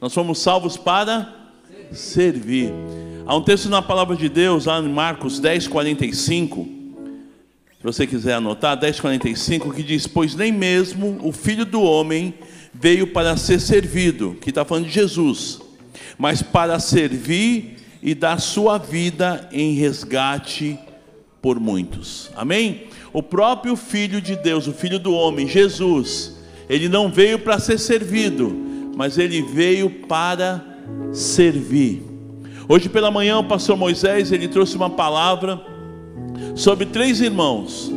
Nós fomos salvos para servir. Há um texto na palavra de Deus, lá em Marcos 10, 45. Se você quiser anotar, 10, 45, que diz: Pois nem mesmo o filho do homem veio para ser servido, que está falando de Jesus, mas para servir e dar sua vida em resgate por muitos. Amém? O próprio Filho de Deus, o Filho do homem, Jesus, ele não veio para ser servido, mas ele veio para servir. Hoje pela manhã o pastor Moisés, ele trouxe uma palavra sobre três irmãos,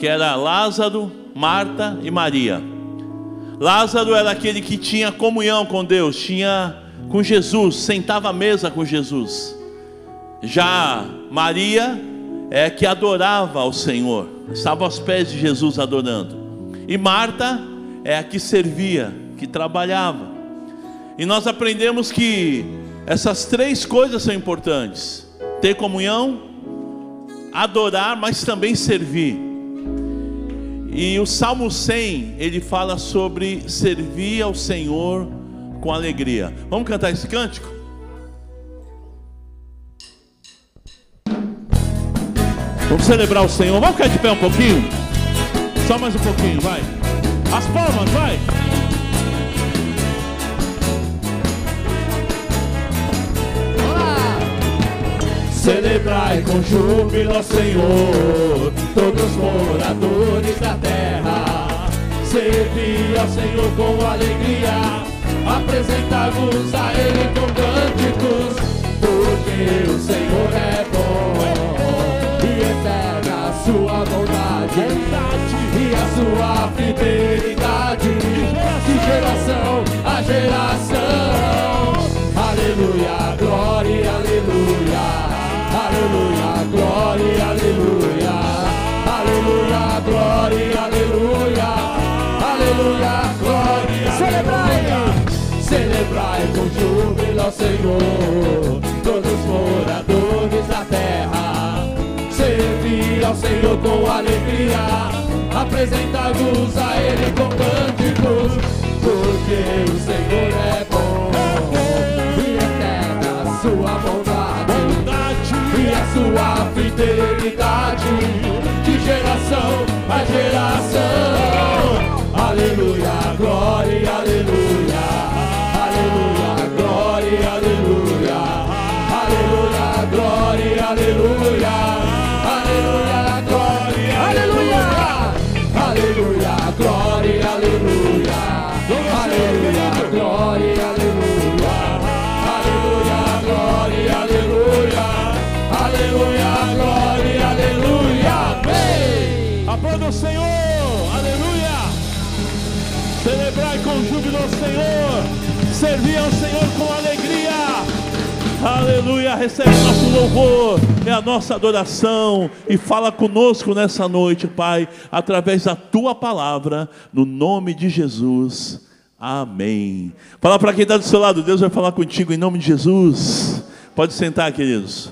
que era Lázaro, Marta e Maria. Lázaro era aquele que tinha comunhão com Deus, tinha com Jesus, sentava à mesa com Jesus. Já Maria é que adorava ao Senhor, estava aos pés de Jesus adorando. E Marta é a que servia, que trabalhava. E nós aprendemos que essas três coisas são importantes: ter comunhão, adorar, mas também servir. E o Salmo 100, ele fala sobre servir ao Senhor com alegria. Vamos cantar esse cântico? Vamos celebrar o Senhor. Vamos ficar de pé um pouquinho? Só mais um pouquinho, vai. As palmas, vai. Celebrai com júbilo Senhor, todos moradores da terra. Servi ao Senhor com alegria, apresentai-vos a Ele com cânticos, porque o Senhor é bom e eterna a sua bondade e a sua fidelidade de geração a geração. Aleluia, glória, aleluia. Aleluia, glória, aleluia. Aleluia, glória, aleluia. Aleluia, glória. Celebrai, celebrai com júbilo ao Senhor, todos os moradores da terra. Servi ao Senhor com alegria, apresentai-vos a Ele com cânticos, porque o Senhor é bom e eterna a sua bondade sua fidelidade de geração a geração. Aleluia, glória, aleluia. Servir ao Senhor com alegria. Aleluia, recebe nosso louvor, é a nossa adoração e fala conosco nessa noite, Pai, através da tua palavra, no nome de Jesus. Amém. Fala para quem está do seu lado, Deus vai falar contigo em nome de Jesus. Pode sentar, queridos.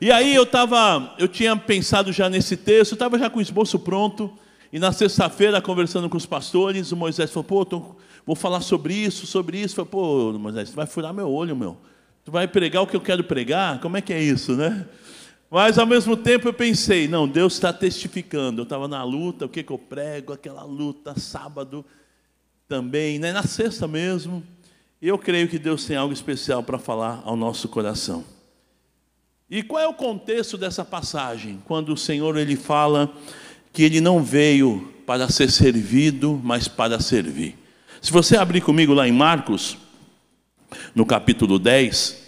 E aí eu tava, eu tinha pensado já nesse texto, estava já com o esboço pronto. E na sexta-feira, conversando com os pastores, o Moisés falou: pô, tô, vou falar sobre isso, sobre isso. Falei, pô, Moisés, tu vai furar meu olho, meu. Tu vai pregar o que eu quero pregar? Como é que é isso, né? Mas ao mesmo tempo eu pensei: não, Deus está testificando. Eu estava na luta, o que, que eu prego? Aquela luta, sábado também, né? na sexta mesmo. Eu creio que Deus tem algo especial para falar ao nosso coração. E qual é o contexto dessa passagem? Quando o Senhor ele fala que ele não veio para ser servido, mas para servir. Se você abrir comigo lá em Marcos, no capítulo 10,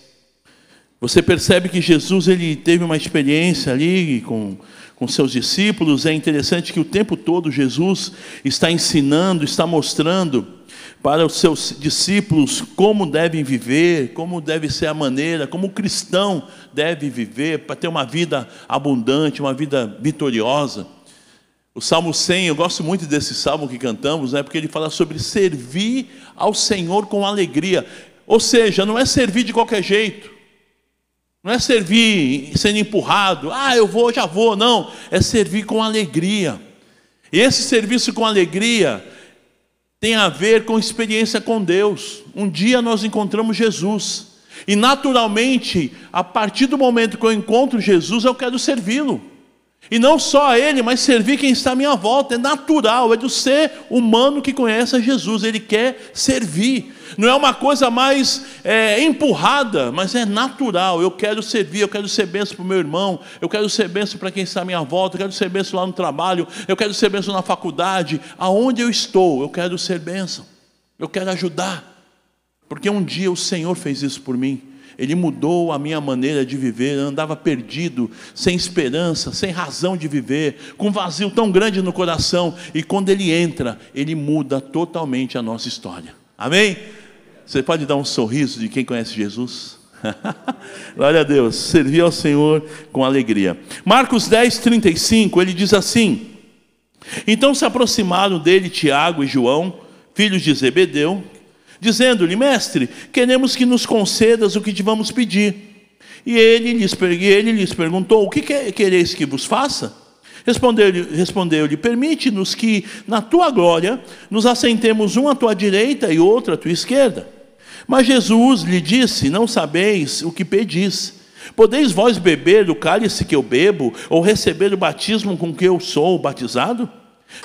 você percebe que Jesus ele teve uma experiência ali com, com seus discípulos. É interessante que o tempo todo Jesus está ensinando, está mostrando para os seus discípulos como devem viver, como deve ser a maneira, como o cristão deve viver para ter uma vida abundante, uma vida vitoriosa. O Salmo 100, eu gosto muito desse salmo que cantamos, né, porque ele fala sobre servir ao Senhor com alegria. Ou seja, não é servir de qualquer jeito. Não é servir sendo empurrado, ah, eu vou, já vou, não. É servir com alegria. E esse serviço com alegria tem a ver com experiência com Deus. Um dia nós encontramos Jesus. E naturalmente, a partir do momento que eu encontro Jesus, eu quero servi-lo. E não só a Ele, mas servir quem está à minha volta. É natural, é do ser humano que conhece a Jesus. Ele quer servir. Não é uma coisa mais é, empurrada, mas é natural. Eu quero servir, eu quero ser benção para o meu irmão, eu quero ser benção para quem está à minha volta, eu quero ser benção lá no trabalho, eu quero ser benção na faculdade. Aonde eu estou, eu quero ser benção. Eu quero ajudar. Porque um dia o Senhor fez isso por mim. Ele mudou a minha maneira de viver. Eu andava perdido, sem esperança, sem razão de viver, com um vazio tão grande no coração. E quando Ele entra, Ele muda totalmente a nossa história. Amém? Você pode dar um sorriso de quem conhece Jesus? Glória a Deus. Servir ao Senhor com alegria. Marcos 10, 35, ele diz assim: Então se aproximaram dele Tiago e João, filhos de Zebedeu, dizendo-lhe: Mestre, queremos que nos concedas o que te vamos pedir. E ele lhes, ele lhes perguntou: O que quereis que vos faça? Respondeu-lhe: respondeu Permite-nos que, na tua glória, nos assentemos um à tua direita e outro à tua esquerda. Mas Jesus lhe disse: Não sabeis o que pedis. Podeis vós beber do cálice que eu bebo, ou receber o batismo com que eu sou batizado?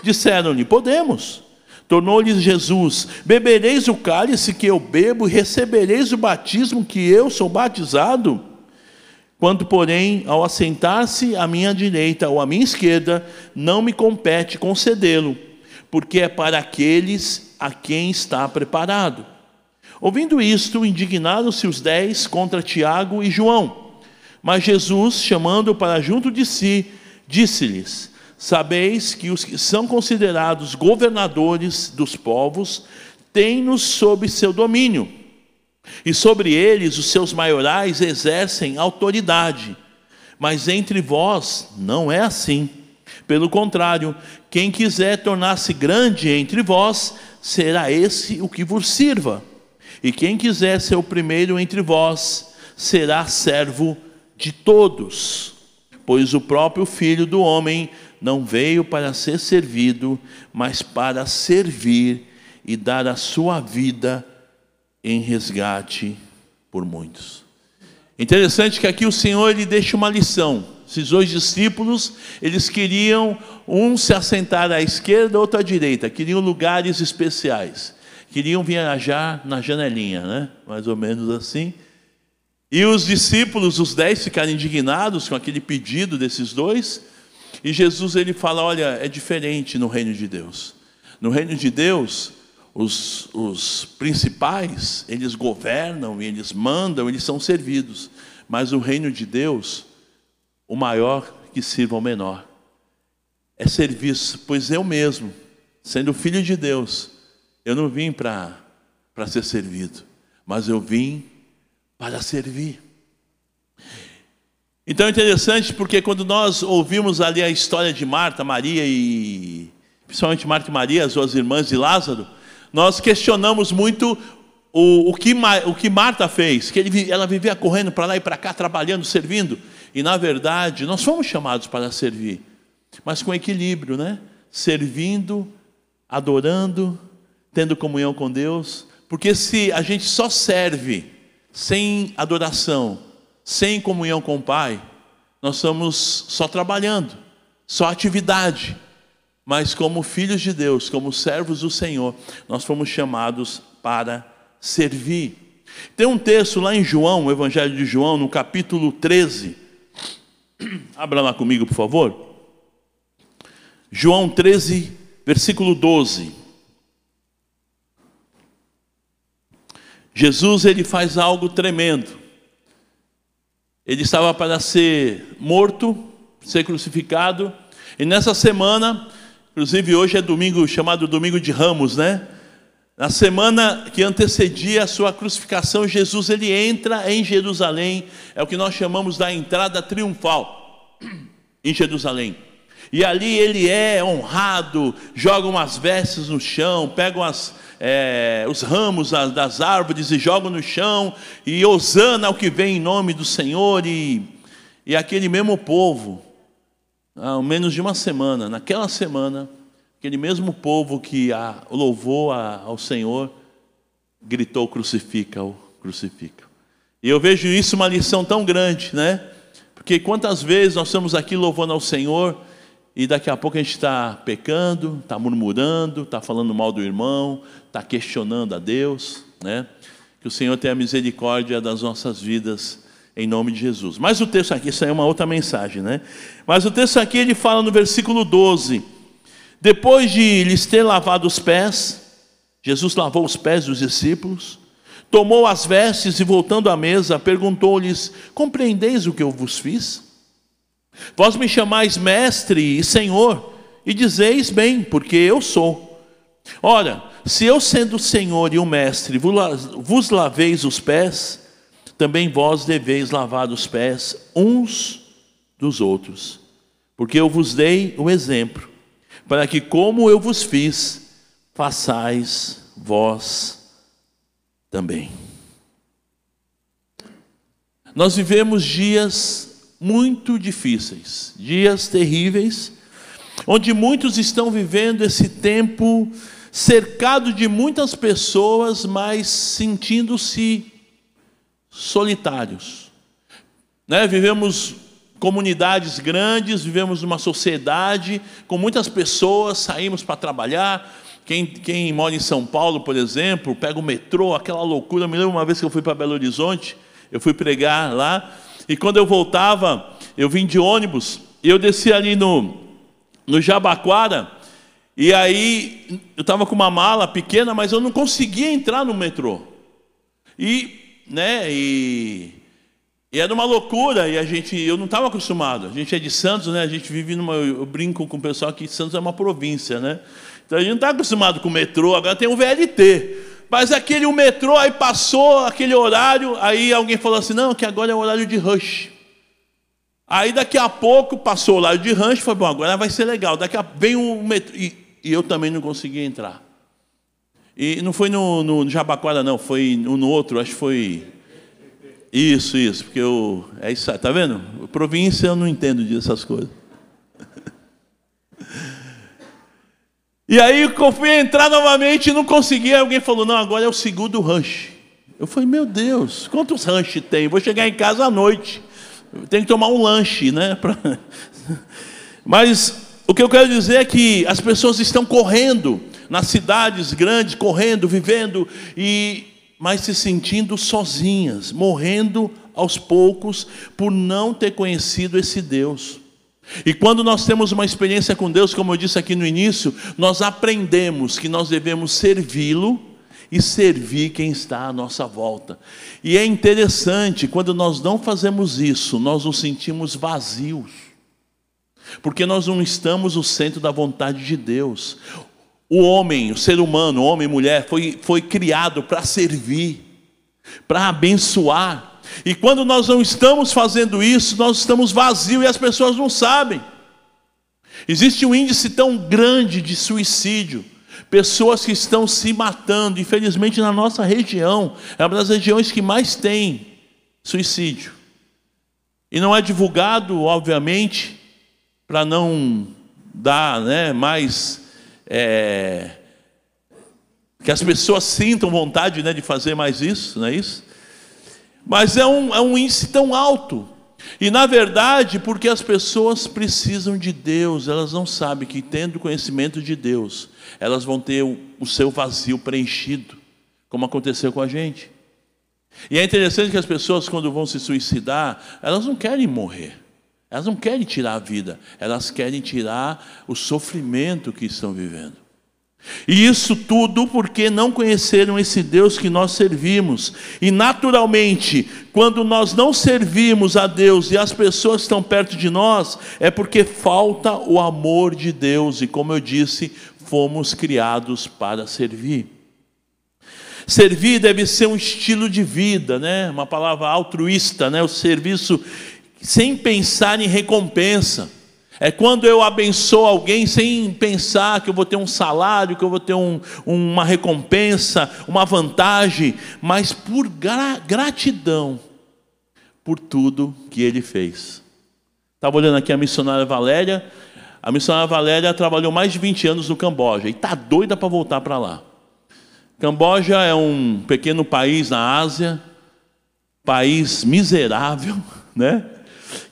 Disseram-lhe: Podemos. Tornou-lhes Jesus: Bebereis o cálice que eu bebo e recebereis o batismo que eu sou batizado? Quanto, porém, ao assentar-se à minha direita ou à minha esquerda, não me compete concedê-lo, porque é para aqueles a quem está preparado. Ouvindo isto, indignaram-se os dez contra Tiago e João. Mas Jesus, chamando para junto de si, disse-lhes: Sabeis que os que são considerados governadores dos povos têm-nos sob seu domínio, e sobre eles os seus maiorais exercem autoridade. Mas entre vós não é assim. Pelo contrário, quem quiser tornar-se grande entre vós, será esse o que vos sirva. E quem quiser ser o primeiro entre vós, será servo de todos. Pois o próprio Filho do Homem não veio para ser servido, mas para servir e dar a sua vida em resgate por muitos. Interessante que aqui o Senhor ele deixa uma lição. Esses dois discípulos, eles queriam um se assentar à esquerda, outro à direita, queriam lugares especiais. Queriam viajar na janelinha, né? Mais ou menos assim. E os discípulos, os dez, ficaram indignados com aquele pedido desses dois e Jesus ele fala: olha, é diferente no reino de Deus. No reino de Deus, os, os principais, eles governam, eles mandam, eles são servidos. Mas no reino de Deus, o maior que sirva ao menor. É serviço, pois eu mesmo, sendo filho de Deus, eu não vim para ser servido, mas eu vim para servir. Então é interessante porque quando nós ouvimos ali a história de Marta, Maria e principalmente Marta e Maria, as duas irmãs de Lázaro, nós questionamos muito o, o, que, o que Marta fez, que ele, ela vivia correndo para lá e para cá, trabalhando, servindo. E na verdade, nós fomos chamados para servir, mas com equilíbrio, né? Servindo, adorando, tendo comunhão com Deus. Porque se a gente só serve sem adoração, sem comunhão com o Pai, nós estamos só trabalhando, só atividade. Mas como filhos de Deus, como servos do Senhor, nós fomos chamados para servir. Tem um texto lá em João, o Evangelho de João, no capítulo 13. Abra lá comigo, por favor. João 13, versículo 12. Jesus ele faz algo tremendo. Ele estava para ser morto, ser crucificado. E nessa semana, inclusive hoje é domingo chamado Domingo de Ramos, né? Na semana que antecedia a sua crucificação, Jesus ele entra em Jerusalém, é o que nós chamamos da entrada triunfal em Jerusalém. E ali ele é honrado, joga umas vestes no chão, pega umas, é, os ramos das árvores e jogam no chão, e osana ao que vem em nome do Senhor, e, e aquele mesmo povo, ao menos de uma semana, naquela semana, aquele mesmo povo que a, louvou a, ao Senhor, gritou: crucifica-o, crucifica. E eu vejo isso uma lição tão grande, né? Porque quantas vezes nós estamos aqui louvando ao Senhor e daqui a pouco a gente está pecando, está murmurando, está falando mal do irmão, está questionando a Deus, né? Que o Senhor tenha misericórdia das nossas vidas em nome de Jesus. Mas o texto aqui, isso aí é uma outra mensagem, né? Mas o texto aqui ele fala no versículo 12: depois de lhes ter lavado os pés, Jesus lavou os pés dos discípulos, tomou as vestes e voltando à mesa, perguntou-lhes: Compreendeis o que eu vos fiz? Vós me chamais mestre e senhor, e dizeis bem, porque eu sou. Ora, se eu sendo o Senhor e o Mestre vos laveis os pés, também vós deveis lavar os pés uns dos outros. Porque eu vos dei o exemplo, para que, como eu vos fiz, façais vós também. Nós vivemos dias muito difíceis, dias terríveis, onde muitos estão vivendo esse tempo cercado de muitas pessoas, mas sentindo-se solitários. Né? Vivemos comunidades grandes, vivemos uma sociedade com muitas pessoas, saímos para trabalhar. Quem, quem mora em São Paulo, por exemplo, pega o metrô, aquela loucura. Eu me lembro uma vez que eu fui para Belo Horizonte, eu fui pregar lá, e quando eu voltava, eu vim de ônibus, e eu desci ali no, no Jabaquara, e aí eu estava com uma mala pequena, mas eu não conseguia entrar no metrô. E, né, e, e era uma loucura, e a gente, eu não estava acostumado. A gente é de Santos, né? A gente vive numa. Eu brinco com o pessoal que Santos é uma província, né? Então a gente não está acostumado com o metrô, agora tem o VLT. Mas aquele o metrô, aí passou aquele horário, aí alguém falou assim: não, que agora é o horário de rush. Aí daqui a pouco passou o horário de rush, foi bom, agora vai ser legal. Daqui a vem o metrô. E, e eu também não conseguia entrar. E não foi no, no Jabaquara, não, foi no outro, acho que foi. Isso, isso, porque eu. É isso, tá vendo? Província eu não entendo dessas coisas. E aí eu fui entrar novamente e não consegui. Aí alguém falou: não, agora é o segundo rush. Eu falei: meu Deus, quantos rush tem? Vou chegar em casa à noite. Tenho que tomar um lanche, né? Mas o que eu quero dizer é que as pessoas estão correndo nas cidades grandes, correndo, vivendo e mas se sentindo sozinhas, morrendo aos poucos por não ter conhecido esse Deus. E quando nós temos uma experiência com Deus, como eu disse aqui no início, nós aprendemos que nós devemos servi-lo e servir quem está à nossa volta. E é interessante, quando nós não fazemos isso, nós nos sentimos vazios porque nós não estamos no centro da vontade de Deus. O homem, o ser humano, homem e mulher, foi, foi criado para servir, para abençoar. E quando nós não estamos fazendo isso, nós estamos vazios e as pessoas não sabem. Existe um índice tão grande de suicídio, pessoas que estão se matando, infelizmente na nossa região, é uma das regiões que mais tem suicídio. E não é divulgado, obviamente, para não dar né, mais. É, que as pessoas sintam vontade né, de fazer mais isso, não é isso? Mas é um, é um índice tão alto. E na verdade, porque as pessoas precisam de Deus, elas não sabem que tendo conhecimento de Deus, elas vão ter o, o seu vazio preenchido, como aconteceu com a gente. E é interessante que as pessoas, quando vão se suicidar, elas não querem morrer. Elas não querem tirar a vida, elas querem tirar o sofrimento que estão vivendo. E isso tudo porque não conheceram esse Deus que nós servimos. E naturalmente, quando nós não servimos a Deus e as pessoas estão perto de nós, é porque falta o amor de Deus. E como eu disse, fomos criados para servir. Servir deve ser um estilo de vida, né? Uma palavra altruísta, né? O serviço sem pensar em recompensa. É quando eu abençoo alguém sem pensar que eu vou ter um salário, que eu vou ter um, uma recompensa, uma vantagem, mas por gra gratidão por tudo que ele fez. Estava olhando aqui a missionária Valéria, A missionária Valéria trabalhou mais de 20 anos no Camboja e está doida para voltar para lá. Camboja é um pequeno país na Ásia, país miserável, né?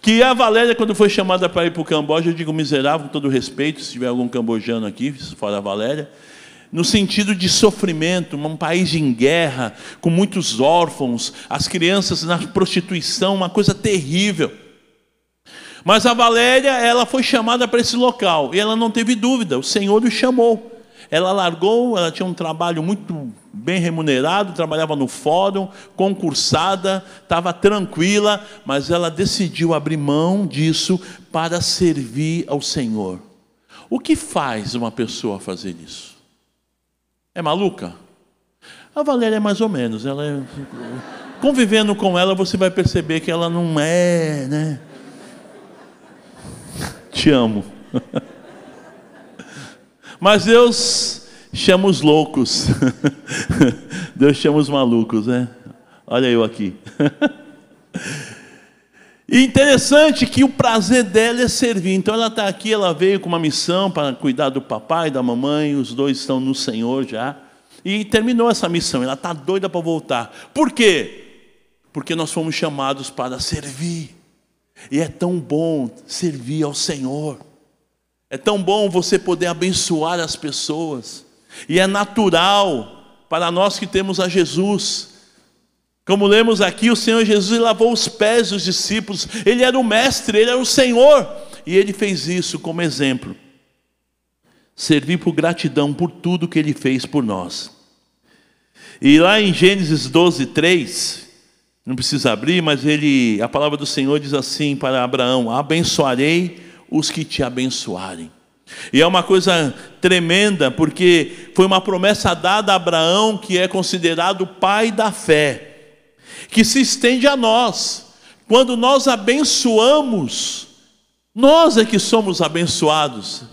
Que a Valéria, quando foi chamada para ir para o Camboja, eu digo miserável com todo respeito, se tiver algum cambojano aqui, fora a Valéria, no sentido de sofrimento, um país em guerra, com muitos órfãos, as crianças na prostituição, uma coisa terrível. Mas a Valéria, ela foi chamada para esse local e ela não teve dúvida, o Senhor o chamou. Ela largou, ela tinha um trabalho muito bem remunerado, trabalhava no fórum, concursada, estava tranquila, mas ela decidiu abrir mão disso para servir ao Senhor. O que faz uma pessoa fazer isso? É maluca? A Valéria é mais ou menos. Ela é... Convivendo com ela, você vai perceber que ela não é, né? Te amo. Mas Deus chama os loucos. Deus chama os malucos, né? Olha eu aqui. E interessante que o prazer dela é servir. Então ela está aqui, ela veio com uma missão para cuidar do papai da mamãe, os dois estão no Senhor já. E terminou essa missão, ela está doida para voltar. Por quê? Porque nós fomos chamados para servir. E é tão bom servir ao Senhor. É tão bom você poder abençoar as pessoas. E é natural para nós que temos a Jesus como lemos aqui, o Senhor Jesus lavou os pés dos discípulos, ele era o mestre, ele era o Senhor, e ele fez isso como exemplo. Servir por gratidão por tudo que ele fez por nós. E lá em Gênesis 12, 3, não precisa abrir, mas ele, a palavra do Senhor diz assim para Abraão: Abençoarei os que te abençoarem. E é uma coisa tremenda, porque foi uma promessa dada a Abraão, que é considerado pai da fé que se estende a nós. Quando nós abençoamos, nós é que somos abençoados.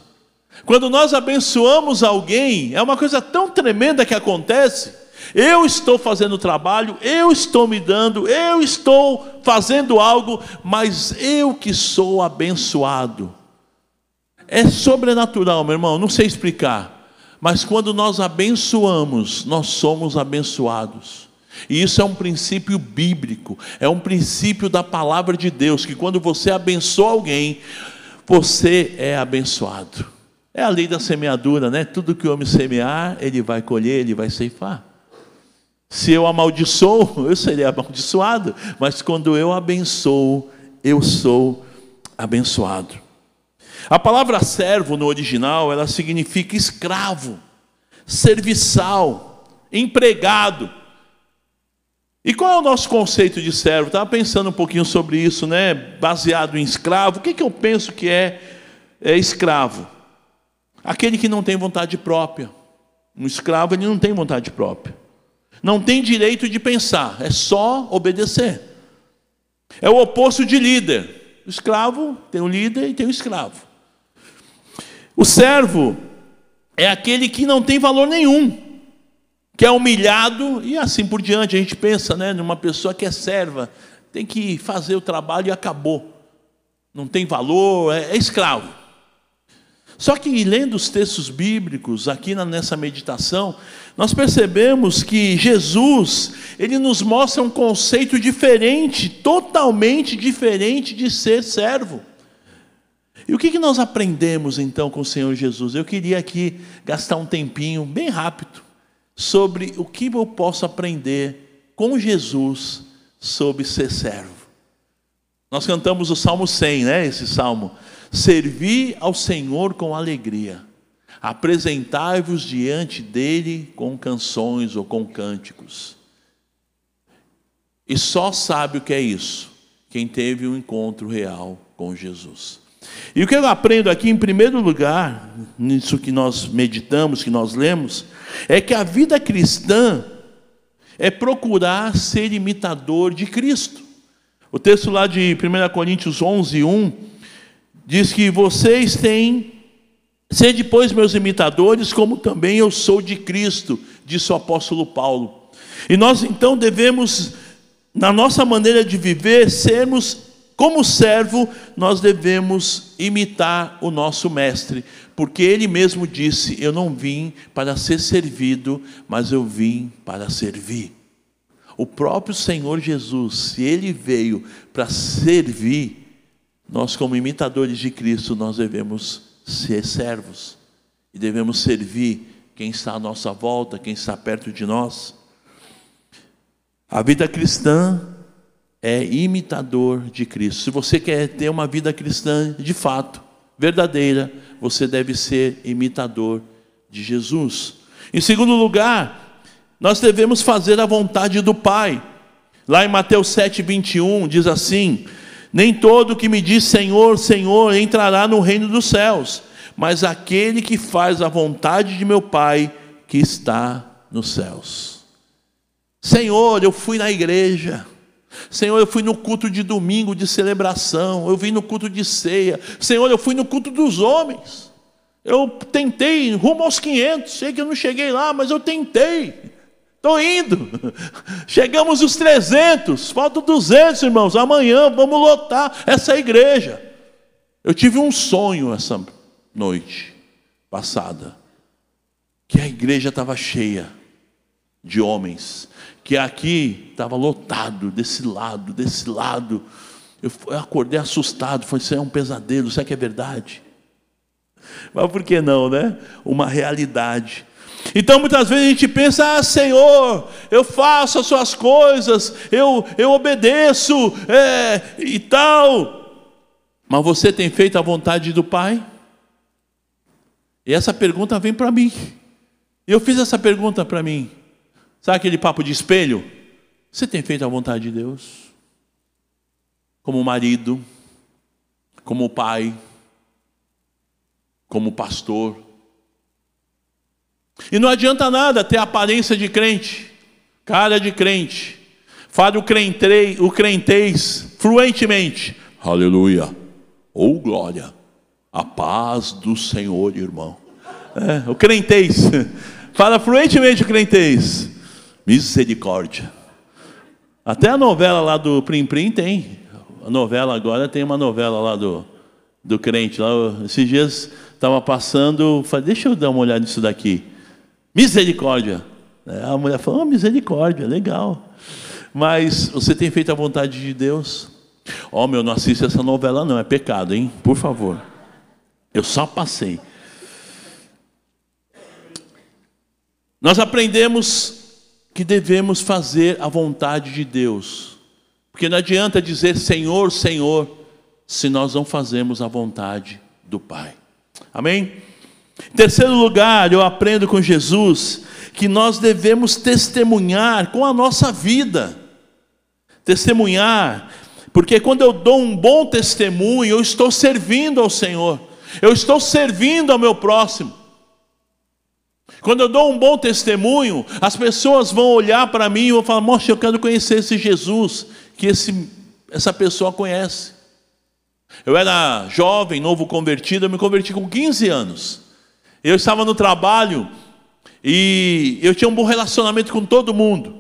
Quando nós abençoamos alguém, é uma coisa tão tremenda que acontece. Eu estou fazendo trabalho, eu estou me dando, eu estou fazendo algo, mas eu que sou abençoado. É sobrenatural, meu irmão, não sei explicar. Mas quando nós abençoamos, nós somos abençoados. E isso é um princípio bíblico, é um princípio da palavra de Deus, que quando você abençoa alguém, você é abençoado. É a lei da semeadura, né? Tudo que o homem semear, ele vai colher, ele vai ceifar. Se eu amaldiçoo, eu serei amaldiçoado, mas quando eu abençoo, eu sou abençoado. A palavra servo no original, ela significa escravo, serviçal, empregado. E qual é o nosso conceito de servo? Estava pensando um pouquinho sobre isso, né? Baseado em escravo. O que, que eu penso que é, é escravo? Aquele que não tem vontade própria. Um escravo ele não tem vontade própria. Não tem direito de pensar, é só obedecer. É o oposto de líder. O escravo tem um líder e tem um escravo. O servo é aquele que não tem valor nenhum que é humilhado e assim por diante. A gente pensa né, numa pessoa que é serva, tem que fazer o trabalho e acabou. Não tem valor, é, é escravo. Só que lendo os textos bíblicos aqui nessa meditação, nós percebemos que Jesus, ele nos mostra um conceito diferente, totalmente diferente de ser servo. E o que, que nós aprendemos então com o Senhor Jesus? Eu queria aqui gastar um tempinho bem rápido sobre o que eu posso aprender com Jesus sobre ser servo. Nós cantamos o Salmo 100, né? Esse salmo. Servir ao Senhor com alegria. Apresentai-vos diante dele com canções ou com cânticos. E só sabe o que é isso quem teve um encontro real com Jesus. E o que eu aprendo aqui, em primeiro lugar, nisso que nós meditamos, que nós lemos, é que a vida cristã é procurar ser imitador de Cristo. O texto lá de 1 Coríntios 11, 1 diz que vocês têm, sede pois meus imitadores, como também eu sou de Cristo, disse o apóstolo Paulo. E nós então devemos, na nossa maneira de viver, sermos como servo, nós devemos imitar o nosso mestre, porque ele mesmo disse: Eu não vim para ser servido, mas eu vim para servir. O próprio Senhor Jesus, se ele veio para servir, nós, como imitadores de Cristo, nós devemos ser servos e devemos servir quem está à nossa volta, quem está perto de nós. A vida cristã é imitador de Cristo. Se você quer ter uma vida cristã de fato, verdadeira, você deve ser imitador de Jesus. Em segundo lugar, nós devemos fazer a vontade do Pai. Lá em Mateus 7, 21, diz assim: Nem todo que me diz Senhor, Senhor entrará no reino dos céus, mas aquele que faz a vontade de meu Pai que está nos céus. Senhor, eu fui na igreja. Senhor, eu fui no culto de domingo de celebração, eu vim no culto de ceia. Senhor, eu fui no culto dos homens. Eu tentei rumo aos 500, sei que eu não cheguei lá, mas eu tentei. Estou indo. Chegamos os 300, faltam 200, irmãos. Amanhã vamos lotar essa igreja. Eu tive um sonho essa noite passada, que a igreja estava cheia de homens que aqui estava lotado, desse lado, desse lado. Eu, acordei assustado, falei, isso é um pesadelo, será que é verdade? Mas por que não, né? Uma realidade. Então muitas vezes a gente pensa, ah Senhor, eu faço as suas coisas, eu, eu obedeço é, e tal. Mas você tem feito a vontade do Pai? E essa pergunta vem para mim. Eu fiz essa pergunta para mim. Sabe aquele papo de espelho? Você tem feito a vontade de Deus? Como marido, como pai, como pastor. E não adianta nada ter aparência de crente, cara de crente, fale o, crentei, o crentez fluentemente. Aleluia, ou oh, glória, a paz do Senhor, irmão. É, o crentez, fala fluentemente o crentez. Misericórdia. Até a novela lá do Prim Prim tem. A novela agora tem uma novela lá do, do crente. Lá, esses dias estava passando, falei, deixa eu dar uma olhada nisso daqui. Misericórdia. É, a mulher falou, oh, misericórdia, legal. Mas você tem feito a vontade de Deus? Ó, oh, meu, não assista essa novela não, é pecado, hein? Por favor. Eu só passei. Nós aprendemos que devemos fazer a vontade de Deus. Porque não adianta dizer Senhor, Senhor, se nós não fazemos a vontade do Pai. Amém? Em terceiro lugar, eu aprendo com Jesus que nós devemos testemunhar com a nossa vida. Testemunhar, porque quando eu dou um bom testemunho, eu estou servindo ao Senhor, eu estou servindo ao meu próximo. Quando eu dou um bom testemunho, as pessoas vão olhar para mim e vão falar: Mostra, eu quero conhecer esse Jesus que esse, essa pessoa conhece. Eu era jovem, novo convertido, eu me converti com 15 anos. Eu estava no trabalho e eu tinha um bom relacionamento com todo mundo,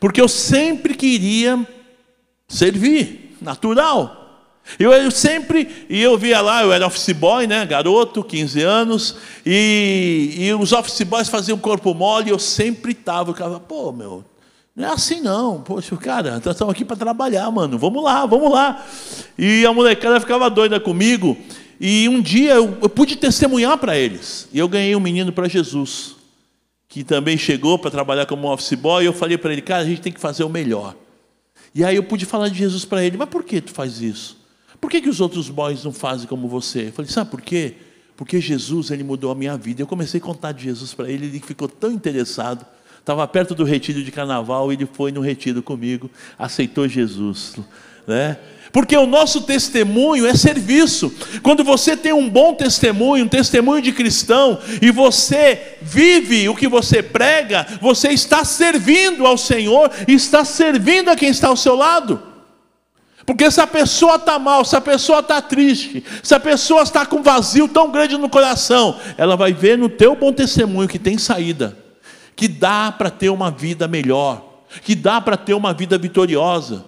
porque eu sempre queria servir, natural. Eu, eu, sempre, e eu via lá, eu era office boy, né, garoto, 15 anos, e, e os office boys faziam corpo mole, e eu sempre estava, eu ficava, pô, meu, não é assim não, poxa, cara, nós estamos aqui para trabalhar, mano, vamos lá, vamos lá. E a molecada ficava doida comigo, e um dia eu, eu pude testemunhar para eles, e eu ganhei um menino para Jesus, que também chegou para trabalhar como office boy, e eu falei para ele, cara, a gente tem que fazer o melhor. E aí eu pude falar de Jesus para ele, mas por que tu faz isso? Por que, que os outros boys não fazem como você? Eu falei, sabe por quê? Porque Jesus, ele mudou a minha vida. Eu comecei a contar de Jesus para ele, ele ficou tão interessado. Estava perto do retiro de carnaval, ele foi no retiro comigo, aceitou Jesus, né? Porque o nosso testemunho é serviço. Quando você tem um bom testemunho, um testemunho de cristão, e você vive o que você prega, você está servindo ao Senhor está servindo a quem está ao seu lado. Porque se a pessoa está mal, se a pessoa está triste, se a pessoa está com um vazio tão grande no coração, ela vai ver no teu bom testemunho que tem saída, que dá para ter uma vida melhor, que dá para ter uma vida vitoriosa.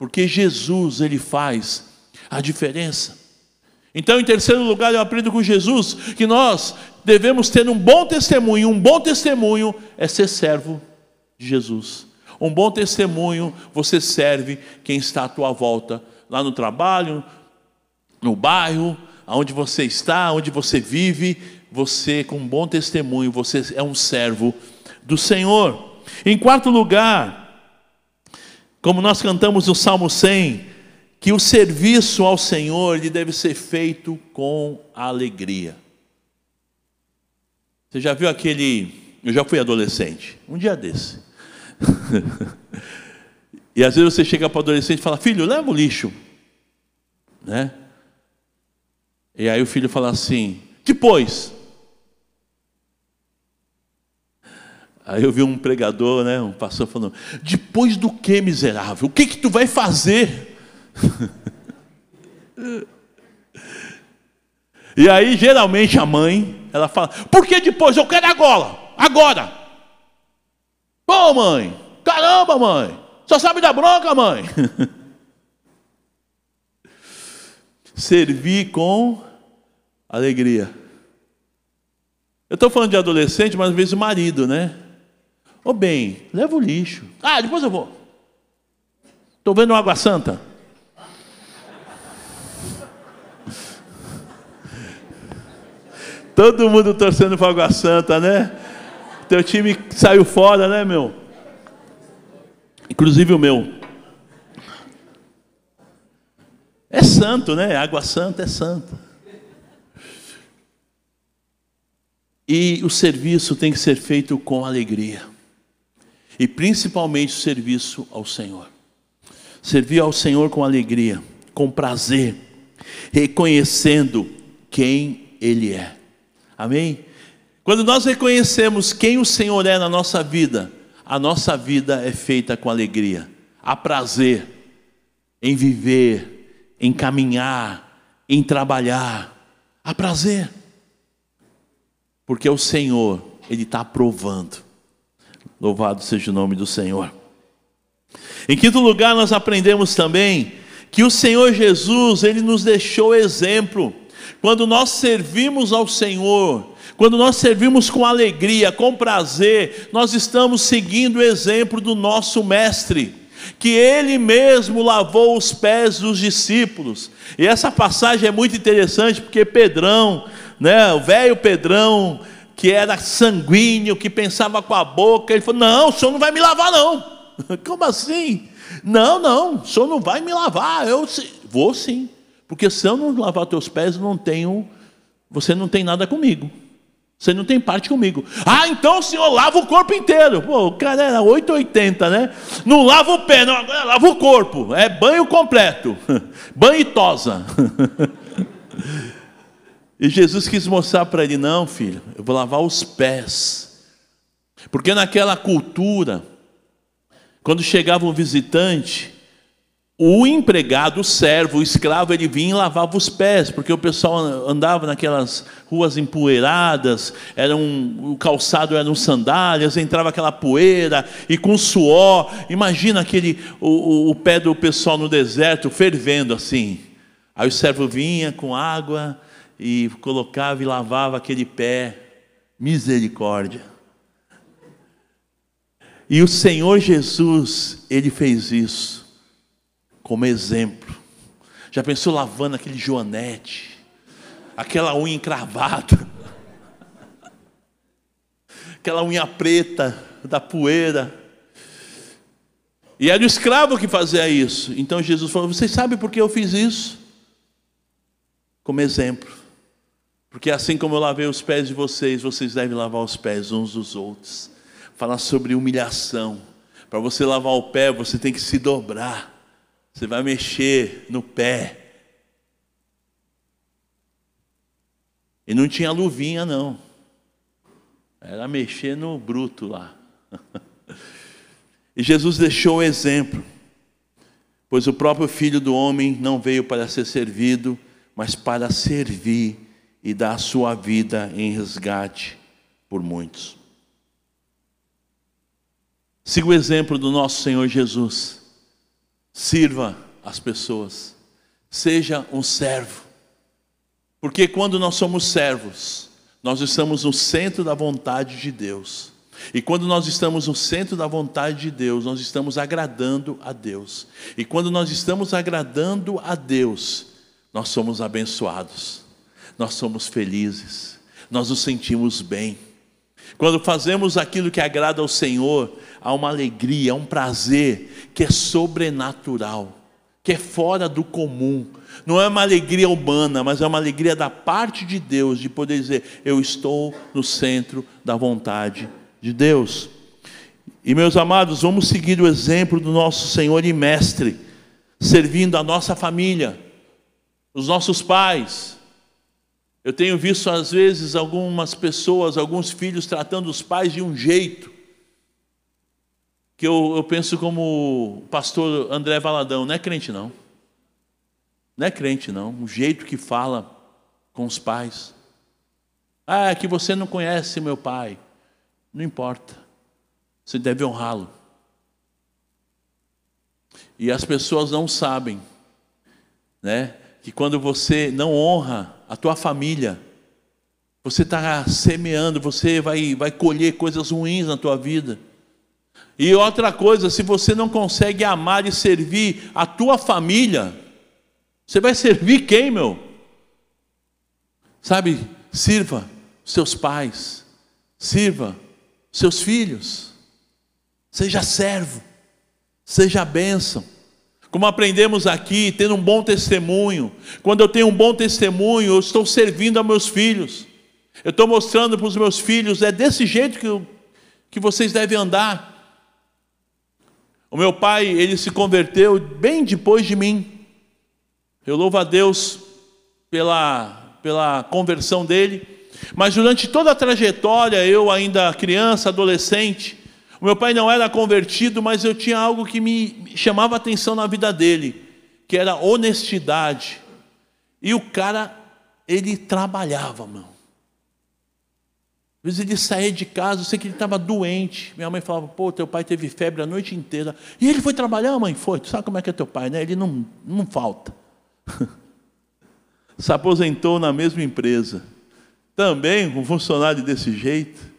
Porque Jesus ele faz a diferença. Então, em terceiro lugar, eu aprendo com Jesus que nós devemos ter um bom testemunho. Um bom testemunho é ser servo de Jesus. Um bom testemunho, você serve quem está à tua volta, lá no trabalho, no bairro, aonde você está, onde você vive, você com um bom testemunho, você é um servo do Senhor. Em quarto lugar, como nós cantamos no Salmo 100, que o serviço ao Senhor ele deve ser feito com alegria. Você já viu aquele. Eu já fui adolescente, um dia desse. e às vezes você chega para o adolescente e fala: Filho, leva o lixo. Né? E aí o filho fala assim: Depois. Aí eu vi um pregador, né, um pastor falando: Depois do que, miserável? O que que tu vai fazer? e aí, geralmente, a mãe, ela fala: Por que depois? Eu quero agora, agora. Pô, mãe, caramba, mãe, só sabe da bronca, mãe. Servir com alegria. Eu estou falando de adolescente, mas às vezes marido, né? Ô bem, leva o lixo. Ah, depois eu vou. Estou vendo água santa. Todo mundo torcendo para Água Santa, né? Teu time saiu fora, né, meu? Inclusive o meu. É santo, né? Água Santa é santa. E o serviço tem que ser feito com alegria. E principalmente o serviço ao Senhor. Servir ao Senhor com alegria, com prazer, reconhecendo quem Ele é. Amém? Quando nós reconhecemos quem o Senhor é na nossa vida, a nossa vida é feita com alegria. Há prazer em viver, em caminhar, em trabalhar. Há prazer. Porque o Senhor, Ele está aprovando. Louvado seja o nome do Senhor. Em quinto lugar, nós aprendemos também que o Senhor Jesus, Ele nos deixou exemplo quando nós servimos ao Senhor, quando nós servimos com alegria, com prazer, nós estamos seguindo o exemplo do nosso Mestre, que ele mesmo lavou os pés dos discípulos. E essa passagem é muito interessante porque Pedrão, né, o velho Pedrão, que era sanguíneo, que pensava com a boca, ele falou: Não, o senhor não vai me lavar, não. Como assim? Não, não, o senhor não vai me lavar. Eu vou sim. Porque se eu não lavar teus pés, não tenho, você não tem nada comigo. Você não tem parte comigo. Ah, então o senhor lava o corpo inteiro. Pô, o cara era 8,80, né? Não lava o pé, não, agora lava o corpo. É banho completo. banho e tosa. e Jesus quis mostrar para ele: não, filho, eu vou lavar os pés. Porque naquela cultura, quando chegava um visitante, o empregado, o servo, o escravo, ele vinha e lavava os pés, porque o pessoal andava naquelas ruas empoeiradas, era um, o calçado eram sandálias, entrava aquela poeira e com suor. Imagina aquele o, o, o pé do pessoal no deserto fervendo assim. Aí o servo vinha com água e colocava e lavava aquele pé. Misericórdia. E o Senhor Jesus, ele fez isso como exemplo. Já pensou lavando aquele joanete, aquela unha encravada, aquela unha preta da poeira. E era o escravo que fazia isso. Então Jesus falou: Vocês sabem por que eu fiz isso? Como exemplo. Porque assim como eu lavei os pés de vocês, vocês devem lavar os pés uns dos outros. Falar sobre humilhação. Para você lavar o pé, você tem que se dobrar. Você vai mexer no pé. E não tinha luvinha, não. Era mexer no bruto lá. E Jesus deixou o exemplo, pois o próprio Filho do Homem não veio para ser servido, mas para servir e dar a sua vida em resgate por muitos. Siga o exemplo do nosso Senhor Jesus. Sirva as pessoas. Seja um servo. Porque quando nós somos servos, nós estamos no centro da vontade de Deus. E quando nós estamos no centro da vontade de Deus, nós estamos agradando a Deus. E quando nós estamos agradando a Deus, nós somos abençoados, nós somos felizes, nós nos sentimos bem. Quando fazemos aquilo que agrada ao Senhor, há uma alegria, há um prazer que é sobrenatural, que é fora do comum. Não é uma alegria humana, mas é uma alegria da parte de Deus de poder dizer: Eu estou no centro da vontade de Deus. E meus amados, vamos seguir o exemplo do nosso Senhor e Mestre, servindo a nossa família, os nossos pais. Eu tenho visto às vezes algumas pessoas, alguns filhos tratando os pais de um jeito que eu, eu penso como o pastor André Valadão, não é crente não. Não é crente não, o jeito que fala com os pais. Ah, é que você não conhece meu pai. Não importa. Você deve honrá-lo. E as pessoas não sabem, né, que quando você não honra a tua família, você está semeando, você vai, vai colher coisas ruins na tua vida. E outra coisa, se você não consegue amar e servir a tua família, você vai servir quem, meu? Sabe, sirva seus pais, sirva seus filhos. Seja servo, seja bênção. Como aprendemos aqui, tendo um bom testemunho. Quando eu tenho um bom testemunho, eu estou servindo a meus filhos. Eu estou mostrando para os meus filhos, é desse jeito que, eu, que vocês devem andar. O meu pai, ele se converteu bem depois de mim. Eu louvo a Deus pela, pela conversão dele. Mas durante toda a trajetória, eu ainda criança, adolescente, o meu pai não era convertido, mas eu tinha algo que me chamava atenção na vida dele, que era honestidade. E o cara, ele trabalhava, mano. Às vezes ele saía de casa, eu sei que ele estava doente. Minha mãe falava, pô, teu pai teve febre a noite inteira. E ele foi trabalhar, mãe? Foi. Tu sabe como é que é teu pai, né? Ele não, não falta. Se aposentou na mesma empresa também um funcionário desse jeito.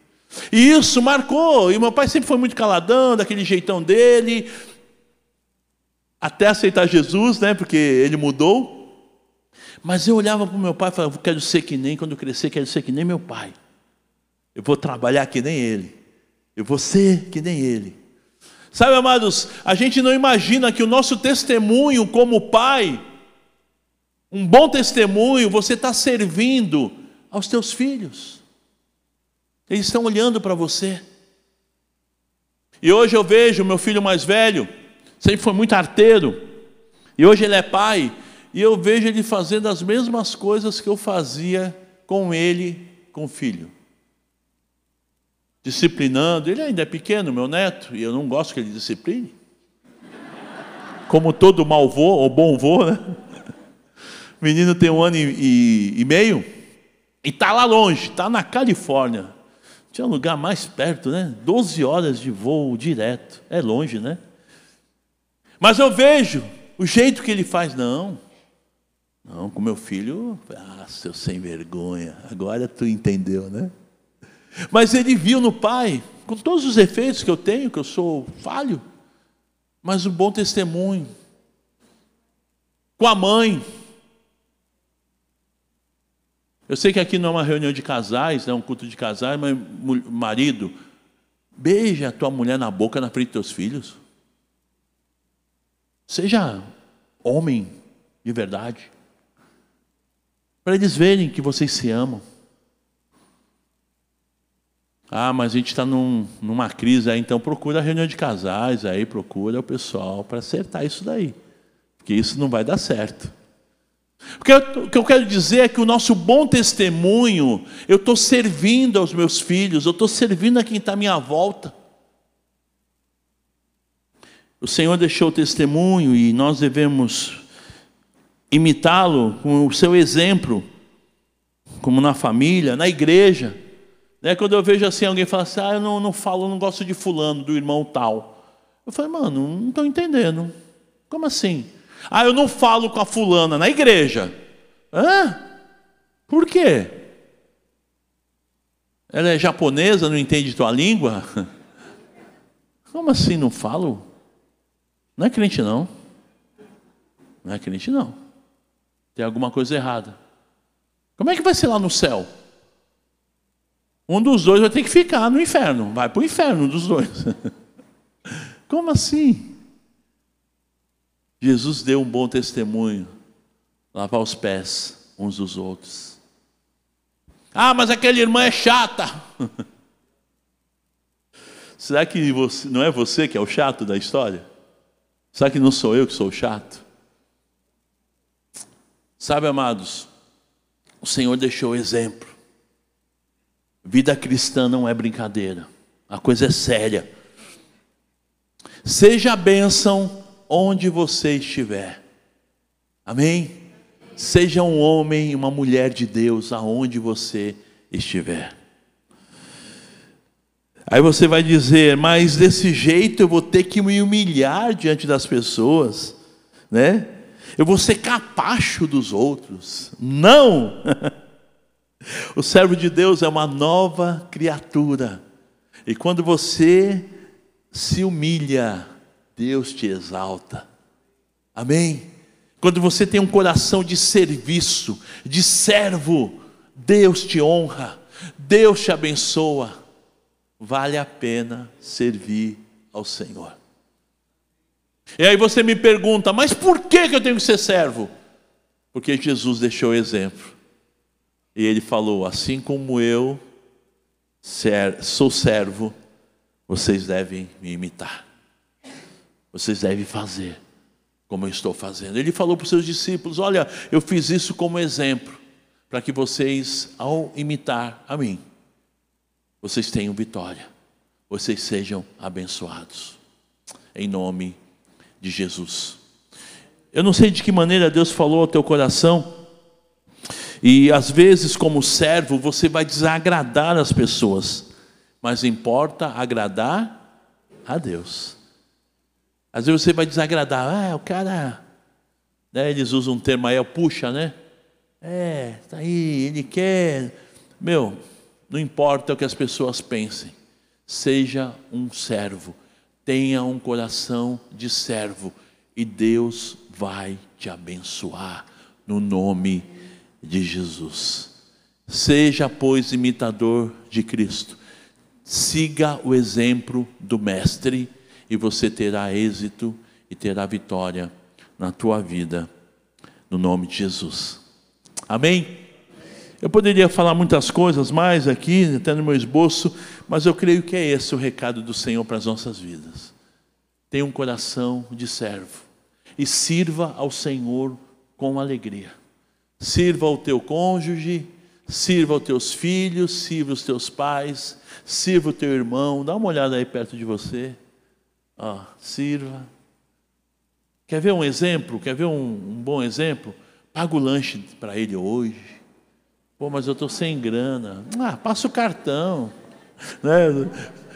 E isso marcou, e meu pai sempre foi muito caladão, daquele jeitão dele, até aceitar Jesus, né, porque ele mudou. Mas eu olhava para o meu pai e falava, quero ser que nem, quando eu crescer, quero ser que nem meu pai. Eu vou trabalhar que nem ele. Eu vou ser que nem ele. Sabe, amados, a gente não imagina que o nosso testemunho como pai, um bom testemunho, você está servindo aos teus filhos. Eles estão olhando para você. E hoje eu vejo meu filho mais velho, sempre foi muito arteiro, e hoje ele é pai, e eu vejo ele fazendo as mesmas coisas que eu fazia com ele, com o filho. Disciplinando, ele ainda é pequeno, meu neto, e eu não gosto que ele discipline. Como todo mau vô, ou bom vô, né? O menino tem um ano e, e, e meio, e está lá longe, está na Califórnia. Tinha um lugar mais perto, né? 12 horas de voo direto. É longe, né? Mas eu vejo o jeito que ele faz. Não, não, com meu filho, ah, seu sem vergonha. Agora tu entendeu, né? Mas ele viu no pai, com todos os efeitos que eu tenho, que eu sou falho, mas um bom testemunho. Com a mãe, eu sei que aqui não é uma reunião de casais, é um culto de casais, mas marido, beija a tua mulher na boca na frente dos teus filhos. Seja homem de verdade. Para eles verem que vocês se amam. Ah, mas a gente está num, numa crise aí, então procura a reunião de casais aí, procura o pessoal para acertar isso daí. Porque isso não vai dar certo. O que eu quero dizer é que o nosso bom testemunho, eu estou servindo aos meus filhos, eu estou servindo a quem está à minha volta. O Senhor deixou o testemunho e nós devemos imitá-lo com o seu exemplo, como na família, na igreja. Né? Quando eu vejo assim, alguém fala assim, ah, eu não, não falo, não gosto de fulano, do irmão tal. Eu falei, mano, não estou entendendo. Como assim? Ah, eu não falo com a fulana na igreja. Hã? Por quê? Ela é japonesa, não entende tua língua? Como assim não falo? Não é crente não. Não é crente não. Tem alguma coisa errada. Como é que vai ser lá no céu? Um dos dois vai ter que ficar no inferno. Vai para o inferno, um dos dois. Como assim? Jesus deu um bom testemunho. Lavar os pés uns dos outros. Ah, mas aquela irmã é chata. Será que você, não é você que é o chato da história? Será que não sou eu que sou o chato? Sabe, amados, o Senhor deixou exemplo. Vida cristã não é brincadeira, a coisa é séria. Seja a bênção onde você estiver, amém? Seja um homem uma mulher de Deus aonde você estiver. Aí você vai dizer, mas desse jeito eu vou ter que me humilhar diante das pessoas, né? Eu vou ser capacho dos outros. Não! o servo de Deus é uma nova criatura. E quando você se humilha, Deus te exalta. Amém? Quando você tem um coração de serviço, de servo, Deus te honra, Deus te abençoa. Vale a pena servir ao Senhor. E aí você me pergunta, mas por que eu tenho que ser servo? Porque Jesus deixou exemplo. E ele falou: assim como eu sou servo, vocês devem me imitar. Vocês devem fazer como eu estou fazendo. Ele falou para os seus discípulos: Olha, eu fiz isso como exemplo, para que vocês, ao imitar a mim, vocês tenham vitória, vocês sejam abençoados. Em nome de Jesus. Eu não sei de que maneira Deus falou ao teu coração, e às vezes, como servo, você vai desagradar as pessoas, mas importa agradar a Deus. Às vezes você vai desagradar, ah, o cara, né, eles usam um termo aí, é puxa, né? É, tá aí, ele quer. Meu, não importa o que as pessoas pensem, seja um servo, tenha um coração de servo e Deus vai te abençoar no nome de Jesus. Seja, pois, imitador de Cristo. Siga o exemplo do Mestre e você terá êxito e terá vitória na tua vida, no nome de Jesus. Amém? Eu poderia falar muitas coisas mais aqui, até no meu esboço, mas eu creio que é esse o recado do Senhor para as nossas vidas. Tenha um coração de servo e sirva ao Senhor com alegria. Sirva ao teu cônjuge, sirva aos teus filhos, sirva os teus pais, sirva o teu irmão. Dá uma olhada aí perto de você. Ó, sirva. Quer ver um exemplo? Quer ver um, um bom exemplo? Paga o lanche para ele hoje. Pô, mas eu estou sem grana. Ah, passa o cartão. Né?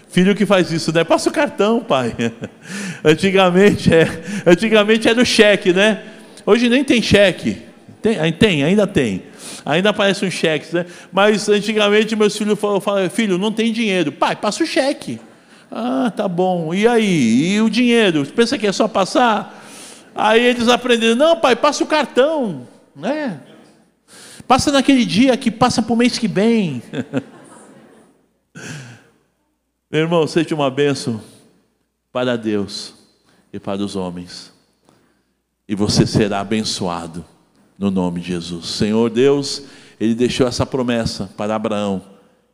Filho que faz isso, né? Passa o cartão, pai. Antigamente, é, antigamente era o cheque, né? Hoje nem tem cheque. Tem, tem ainda tem. Ainda aparece um cheque, né? Mas antigamente meus filhos falavam, filho, não tem dinheiro. Pai, passa o cheque. Ah, tá bom. E aí? E o dinheiro? Pensa que é só passar? Aí eles aprenderam, não, pai, passa o cartão. Né? Passa naquele dia que passa para o mês que vem. Meu irmão, seja uma bênção para Deus e para os homens. E você será abençoado no nome de Jesus. Senhor Deus, Ele deixou essa promessa para Abraão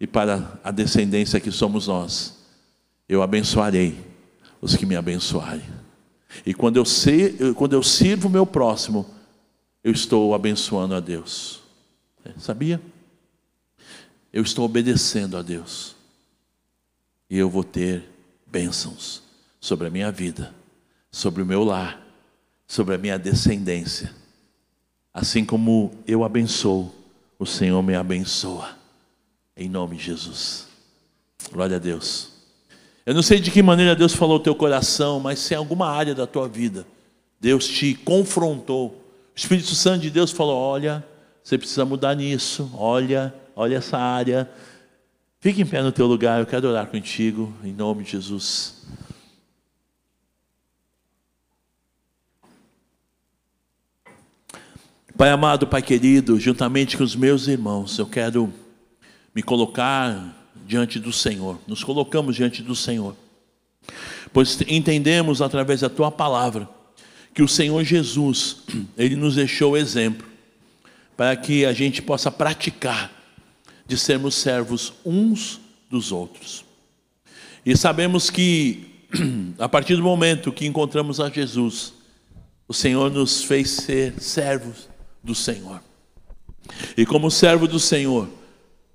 e para a descendência que somos nós. Eu abençoarei os que me abençoarem. E quando eu, quando eu sirvo o meu próximo, eu estou abençoando a Deus. É, sabia? Eu estou obedecendo a Deus. E eu vou ter bênçãos sobre a minha vida, sobre o meu lar, sobre a minha descendência Assim como eu abençoo, o Senhor me abençoa. Em nome de Jesus. Glória a Deus. Eu não sei de que maneira Deus falou teu coração, mas se em alguma área da tua vida Deus te confrontou. O Espírito Santo de Deus falou: Olha, você precisa mudar nisso. Olha, olha essa área. Fique em pé no teu lugar, eu quero orar contigo, em nome de Jesus. Pai amado, Pai querido, juntamente com os meus irmãos, eu quero me colocar diante do Senhor. Nos colocamos diante do Senhor. Pois entendemos através da tua palavra que o Senhor Jesus, ele nos deixou exemplo para que a gente possa praticar de sermos servos uns dos outros. E sabemos que a partir do momento que encontramos a Jesus, o Senhor nos fez ser servos do Senhor. E como servo do Senhor,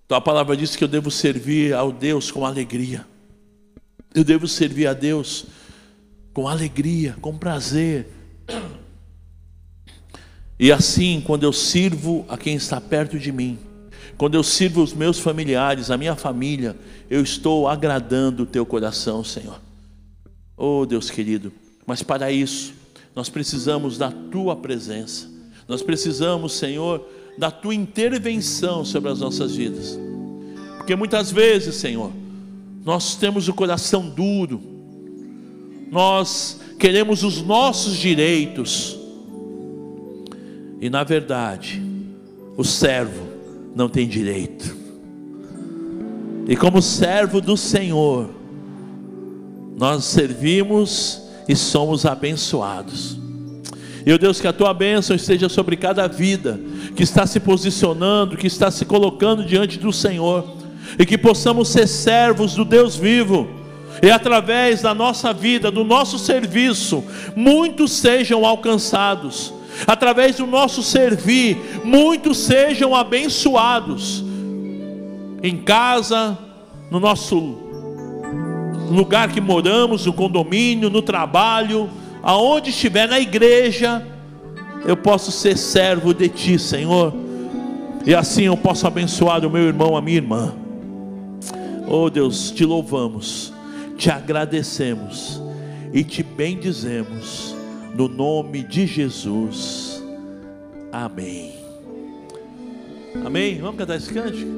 tua palavra diz que eu devo servir ao Deus com alegria. Eu devo servir a Deus com alegria, com prazer. E assim, quando eu sirvo a quem está perto de mim, quando eu sirvo os meus familiares, a minha família, eu estou agradando o teu coração, Senhor. Oh, Deus querido, mas para isso, nós precisamos da tua presença, nós precisamos, Senhor, da tua intervenção sobre as nossas vidas, porque muitas vezes, Senhor, nós temos o coração duro, nós queremos os nossos direitos, e na verdade, o servo não tem direito. E como servo do Senhor, nós servimos e somos abençoados. E oh Deus, que a tua bênção esteja sobre cada vida que está se posicionando, que está se colocando diante do Senhor, e que possamos ser servos do Deus vivo, e através da nossa vida, do nosso serviço, muitos sejam alcançados, através do nosso servir, muitos sejam abençoados, em casa, no nosso lugar que moramos, no condomínio, no trabalho, aonde estiver, na igreja, eu posso ser servo de Ti, Senhor, e assim eu posso abençoar o meu irmão, a minha irmã. Oh Deus, te louvamos, te agradecemos e te bendizemos no nome de Jesus. Amém. Amém. Vamos cantar esse cântico?